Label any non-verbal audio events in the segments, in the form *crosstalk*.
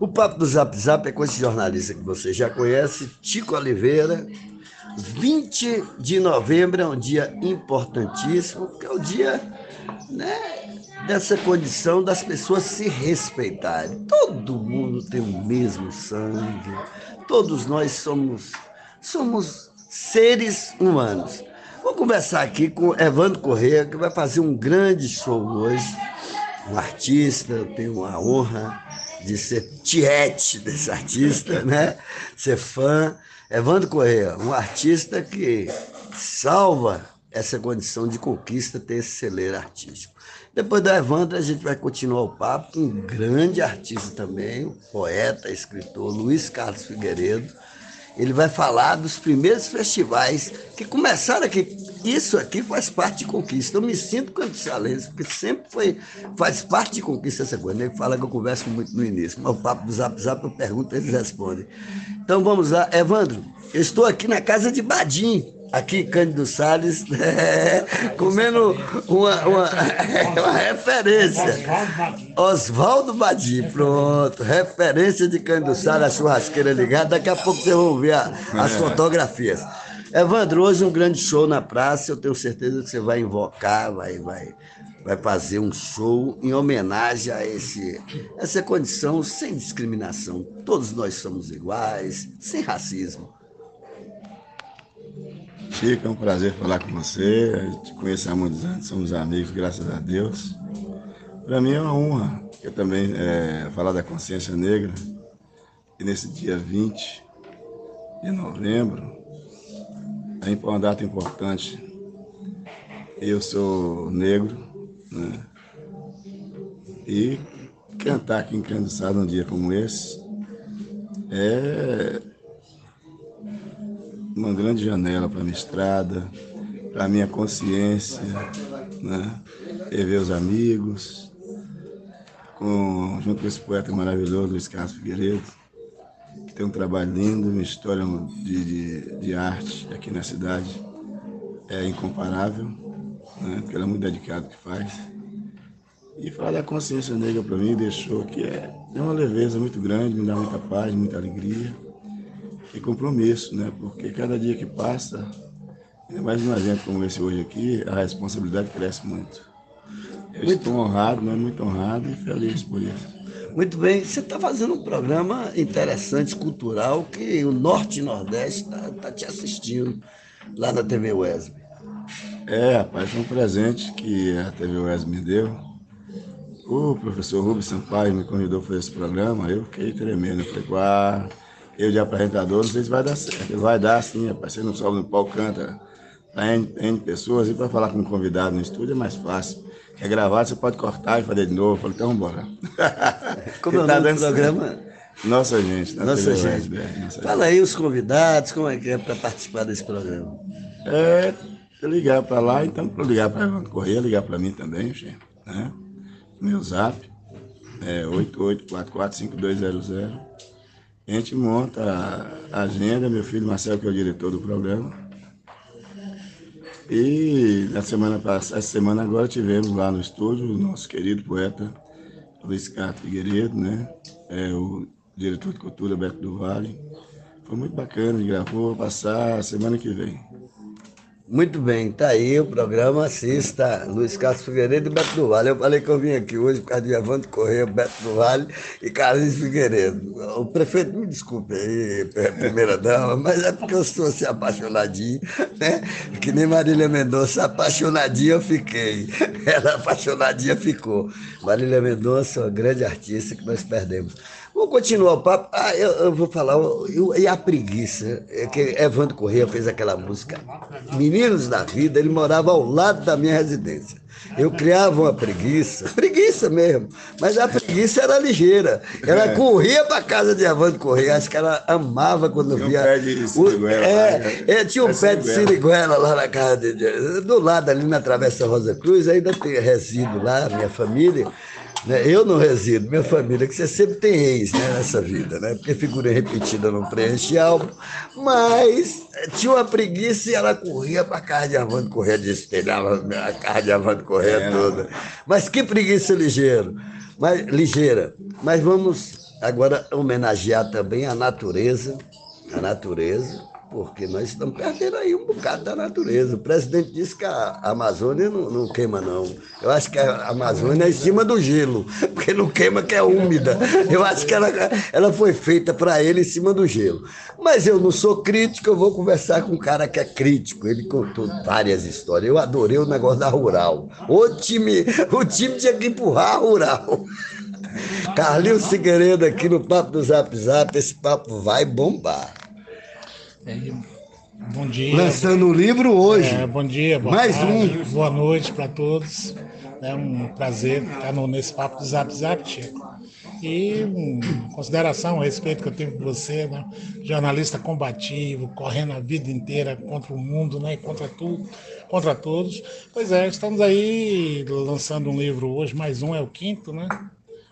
O Papo do Zap Zap é com esse jornalista que você já conhece, Tico Oliveira. 20 de novembro é um dia importantíssimo, porque é o dia né, dessa condição das pessoas se respeitarem. Todo mundo tem o mesmo sangue, todos nós somos, somos seres humanos. Vou conversar aqui com Evandro Corrêa, que vai fazer um grande show hoje. Um artista, eu tenho a honra de ser tiete desse artista, né? Ser fã. Evandro Corrêa, um artista que salva essa condição de conquista, ter esse celeiro artístico. Depois da Evandro, a gente vai continuar o papo com um grande artista também, o poeta, escritor Luiz Carlos Figueiredo, ele vai falar dos primeiros festivais que começaram aqui. Isso aqui faz parte de conquista. Eu me sinto cantucialense, porque sempre foi, faz parte de conquista essa coisa. Ele fala que eu converso muito no início, mas o papo do Zap Zap eu pergunto, eles respondem. Então vamos lá. Evandro, eu estou aqui na casa de Badim aqui Cândido Salles, *laughs* é, comendo uma, uma, *laughs* uma referência. Oswaldo Badi, pronto. Referência de Cândido Salles, a churrasqueira ligada. Daqui a pouco vocês vão ver as é. fotografias. Evandro, hoje um grande show na praça. Eu tenho certeza que você vai invocar, vai, vai, vai fazer um show em homenagem a esse, essa condição sem discriminação. Todos nós somos iguais, sem racismo. Chico, é um prazer falar com você. Eu te conheço há muitos anos, somos amigos, graças a Deus. Para mim é uma honra eu também é, falar da consciência negra. E nesse dia 20 de novembro, é uma data importante. Eu sou negro, né? E cantar aqui em num dia como esse é uma grande janela para minha estrada, para minha consciência, né? E ver os amigos, com, junto com esse poeta maravilhoso, Luiz Carlos Figueiredo, que tem um trabalho lindo, uma história de, de, de arte aqui na cidade, é incomparável, né? porque ele é muito dedicado que faz. E falar da consciência negra para mim deixou que é, é uma leveza muito grande, me dá muita paz, muita alegria e compromisso, né? Porque cada dia que passa, ainda mais um evento como esse hoje aqui, a responsabilidade cresce muito. Eu muito estou honrado, né? muito honrado e feliz por isso. Muito bem, você está fazendo um programa interessante, cultural, que o Norte e Nordeste está tá te assistindo lá na TV Wesley. É, rapaz, foi um presente que a TV Wesley me deu. O professor Rubens Sampaio me convidou para esse programa, eu fiquei tremendo. Eu falei, ah, eu de apresentador, não sei se vai dar certo. Vai dar sim, rapaz. Você não sobe no palco, canta para N, N pessoas e para falar com um convidado no estúdio é mais fácil. Quer gravar, você pode cortar e fazer de novo. Eu falei, então bora. *laughs* Como é o tá nome do programa? Nossa gente. Nossa gente. nossa Fala aí os convidados, como é que é para participar desse programa? É, ligar para lá, então para ligar para Evandro Correia, ligar para mim também, gente, né? Meu zap é 88445200. A gente monta a agenda, meu filho Marcelo, que é o diretor do programa. E na semana passada, essa semana agora tivemos lá no estúdio o nosso querido poeta Luiz Carlos Figueiredo, né? É, o diretor de cultura Beto do Vale. Foi muito bacana, ele gravou, vou passar semana que vem. Muito bem, tá aí o programa, assista Luiz Carlos Figueiredo e Beto do Vale. Eu falei que eu vim aqui hoje por causa de Evandro Correia, Beto do Vale e Carlos Figueiredo. O prefeito, me desculpe aí, primeira dama, mas é porque eu sou assim apaixonadinho, né? Que nem Marília Mendonça, apaixonadinha eu fiquei. Ela apaixonadinha ficou. Marília Mendonça, uma grande artista que nós perdemos. Vou continuar o papo. Ah, eu, eu vou falar. Eu, e a preguiça? É que Evandro Corrêa fez aquela música. Meninos da Vida, ele morava ao lado da minha residência. Eu criava uma preguiça, preguiça mesmo, mas a preguiça era ligeira. Ela é. corria para casa de Evandro Corrêa, acho que ela amava quando tinha via. Um pé de siriguela, é, né? é, tinha um é pé de siriguela lá na casa de, do lado, ali na Travessa Rosa Cruz, ainda tem resíduo lá, minha família. Né? Eu não resido, minha família, que você sempre tem ex né, nessa vida, né? Porque figura repetida não preenche álbum, mas tinha uma preguiça e ela corria para a casa de Avante correr, destelhava a casa de Avante correr é, toda. Mas que preguiça ligeiro, mas, ligeira. Mas vamos Agora, homenagear também a natureza, a natureza, porque nós estamos perdendo aí um bocado da natureza. O presidente disse que a Amazônia não, não, queima, não. Eu acho que a Amazônia é em cima do gelo, porque não queima, que é úmida. Eu acho que ela, ela foi feita para ele em cima do gelo. Mas eu não sou crítico, eu vou conversar com um cara que é crítico. Ele contou várias histórias. Eu adorei o negócio da Rural. O time, o time tinha que empurrar a Rural. Carlinhos Figueiredo aqui no Papo do Zap Zap. Esse papo vai bombar. É, bom dia. Lançando o livro hoje. É, bom dia, boa Mais tarde, um. Boa noite para todos. É um prazer estar nesse papo do Zap Zap, Chico. E uma consideração a respeito que eu tenho por você, né? jornalista combativo, correndo a vida inteira contra o mundo, né? contra tudo, contra todos. Pois é, estamos aí lançando um livro hoje, mais um, é o quinto, né?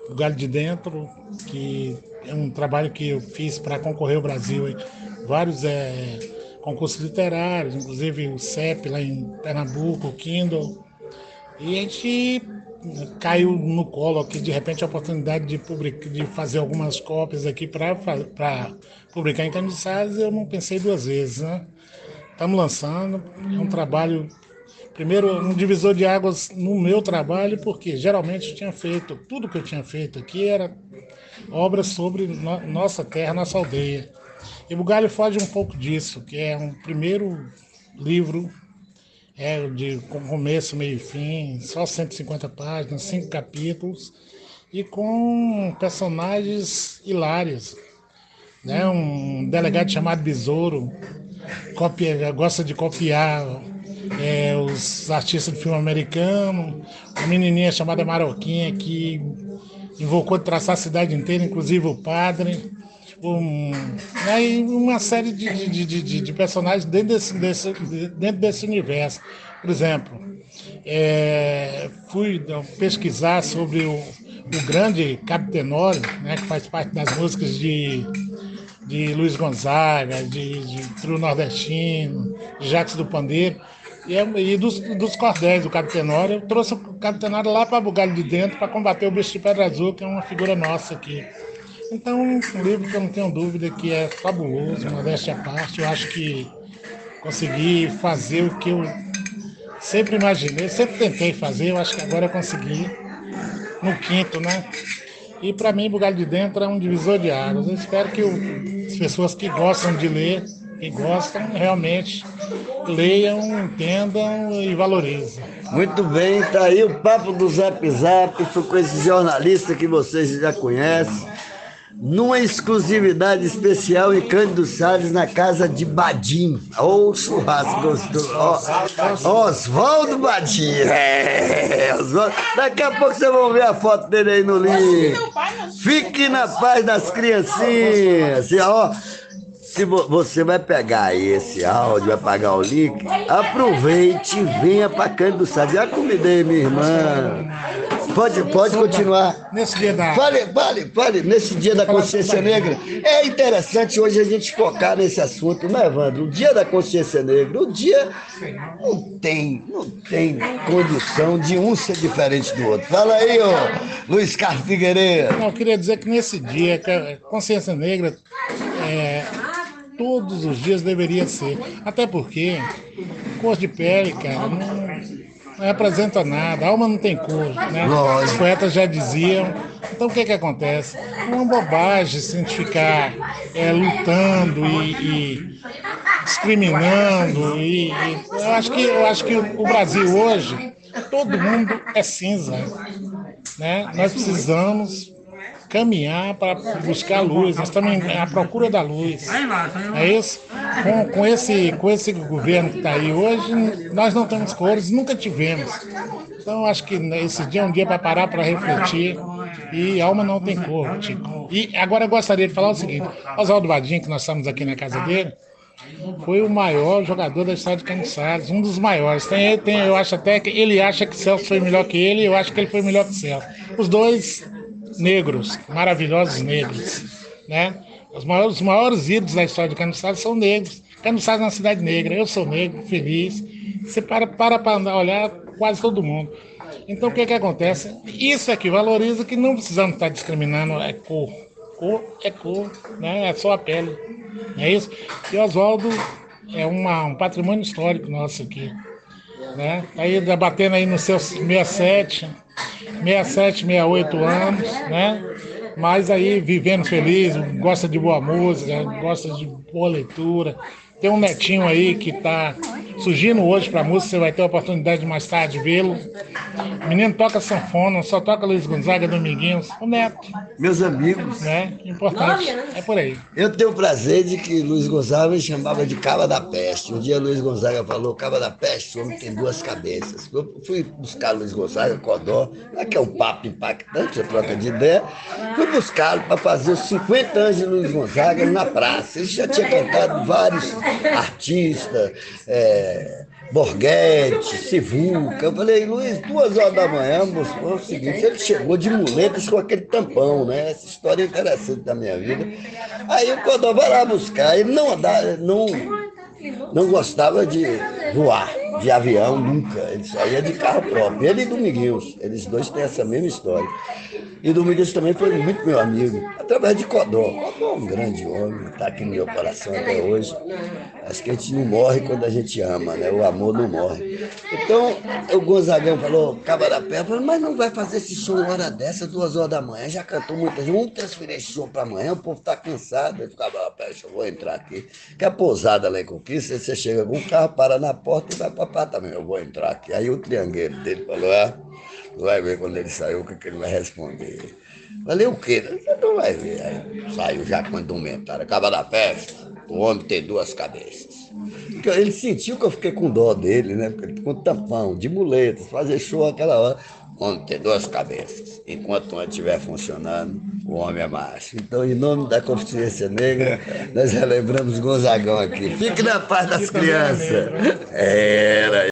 O Galho de Dentro, que é um trabalho que eu fiz para concorrer ao Brasil vários é, concursos literários, inclusive o CEP lá em Pernambuco, o Kindle. E a gente caiu no colo aqui, de repente, a oportunidade de, publicar, de fazer algumas cópias aqui para publicar em Caniçados, eu não pensei duas vezes, né? Estamos lançando, é um trabalho, primeiro, um divisor de águas no meu trabalho, porque geralmente eu tinha feito, tudo que eu tinha feito aqui era obras sobre no, nossa terra, nossa aldeia. E Bugalho foge um pouco disso, que é um primeiro livro é, de com começo, meio e fim, só 150 páginas, cinco capítulos, e com personagens hilários. Né? Um delegado chamado Besouro copia, gosta de copiar é, os artistas do filme americano, uma menininha chamada Maroquinha que invocou de traçar a cidade inteira, inclusive o padre um, né, uma série de, de, de, de, personagens dentro desse, desse, dentro desse universo. Por exemplo, é, fui pesquisar sobre o, o grande Captenório, né, que faz parte das músicas de, de Luiz Gonzaga, de, de Trio Nordestino, Jacques do Pandeiro, e, é, e dos, dos, cordéis do Captenório. Eu trouxe o Captenório lá para Bugalho de Dentro para combater o bicho de Pedra Azul, que é uma figura nossa aqui. Então, um livro que eu não tenho dúvida que é fabuloso, modéstia à parte. Eu acho que consegui fazer o que eu sempre imaginei, sempre tentei fazer, eu acho que agora eu consegui no quinto, né? E para mim, Bugalho de Dentro é um divisor de águas. Eu espero que o, as pessoas que gostam de ler, que gostam, realmente leiam, entendam e valorizem. Muito bem, tá aí o papo do Zap Zap, com esse jornalista que vocês já conhecem numa exclusividade especial em Cândido Salles, na casa de Badim. Ô, oh, churrasco gostoso. Oh, Oswaldo Badim. É, Oswaldo. Daqui a pouco vocês vão ver a foto dele aí no link. Fique na paz das criancinhas. Ó, se você vai pegar esse áudio, vai pagar o link, aproveite e venha para Cândido Salles. Já convidei minha irmã. Pode, pode continuar. Nesse dia da. Fale, fale, fale, nesse dia da consciência negra. É interessante hoje a gente focar nesse assunto, né, Evandro? O dia da consciência negra, o dia não tem, não tem condição de um ser diferente do outro. Fala aí, ô Luiz Carlos Figueiredo. Não, eu queria dizer que nesse dia, que a consciência negra é, todos os dias deveria ser. Até porque cor de pele, cara, não não representa nada, a alma não tem cor, né? Os poetas já diziam. Então o que que acontece? É uma bobagem se a gente ficar é, lutando e, e discriminando. E, e, eu acho que, eu acho que o Brasil hoje, todo mundo é cinza. Né? Nós precisamos caminhar para buscar luz. Nós estamos à procura da luz. É isso? Com, com, esse, com esse governo que está aí hoje, nós não temos cores, nunca tivemos. Então, acho que esse dia é um dia para parar para refletir. E alma não tem cor, Tico. E agora eu gostaria de falar o seguinte: Oswaldo Vadinho, que nós estamos aqui na casa dele, foi o maior jogador da história de Caniçados, um dos maiores. Tem, tem, eu acho até que ele acha que Celso foi melhor que ele, eu acho que ele foi melhor que Celso. Os dois negros, maravilhosos negros, né? Os maiores, os maiores ídolos da história de Caniçados são negros. Caniçados é uma cidade negra, eu sou negro, feliz. Você para para, olhar quase todo mundo. Então o que que acontece? Isso que valoriza que não precisamos estar discriminando é cor, cor é cor, né? é só a pele. É isso? E Oswaldo é uma, um patrimônio histórico nosso aqui. Né? Aí debatendo aí nos seus 67, 67, 68 anos, né? Mas aí vivendo feliz, gosta de boa música, gosta de boa leitura. Tem um netinho aí que está surgindo hoje para música, você vai ter a oportunidade de mais tarde vê-lo. O menino toca sanfona, só toca Luiz Gonzaga, Dominguinhos, o neto. Meus amigos. Né? Importante, é por aí. Eu tenho o prazer de que Luiz Gonzaga me chamava de Caba da Peste. Um dia Luiz Gonzaga falou, Caba da Peste, o homem tem duas cabeças. Eu fui buscar Luiz Gonzaga, Codó, é que é um papo impactante, você troca de ideia. Fui buscá-lo para fazer os 50 anos de Luiz Gonzaga na praça. Ele já tinha cantado vários artistas, é, Borghetti, Sivuca. Eu falei, Luiz, duas horas da manhã, mostrou o seguinte, ele chegou de muletas com aquele tampão, né? Essa história é interessante da minha vida. Aí o Codó vai lá buscar, ele não andava, não, não gostava de voar, de avião, nunca. Ele saía de carro próprio. Ele e Dominguinhos, eles dois têm essa mesma história. E Domingues também foi muito meu amigo, através de Codó. Codó é um grande homem, está aqui no meu coração até hoje. Acho que a gente não morre quando a gente ama, né? O amor não morre. Então, o Gonzagão falou, Caba da Pé, falou, mas não vai fazer esse show hora dessa, duas horas da manhã. Já cantou muitas vezes, vamos transferir esse show para amanhã, o povo está cansado. Ele ficava, da Pé, eu vou entrar aqui. Que a pousada lá em Conquista, você chega com o carro, para na porta e vai para também, eu vou entrar aqui. Aí o triangueiro dele falou, ah, vai ver quando ele saiu o que, que ele vai responder. Falei, o quê? Você não vai ver. Aí saiu já com indumentário. Acaba da festa, o homem tem duas cabeças. Ele sentiu que eu fiquei com dó dele, né? Porque ele com tampão, de muletas, fazer show aquela hora. O homem tem duas cabeças. Enquanto uma estiver funcionando, o homem é macho. Então, em nome da consciência negra, nós relembramos Gonzagão aqui. Fique na paz das crianças. Era.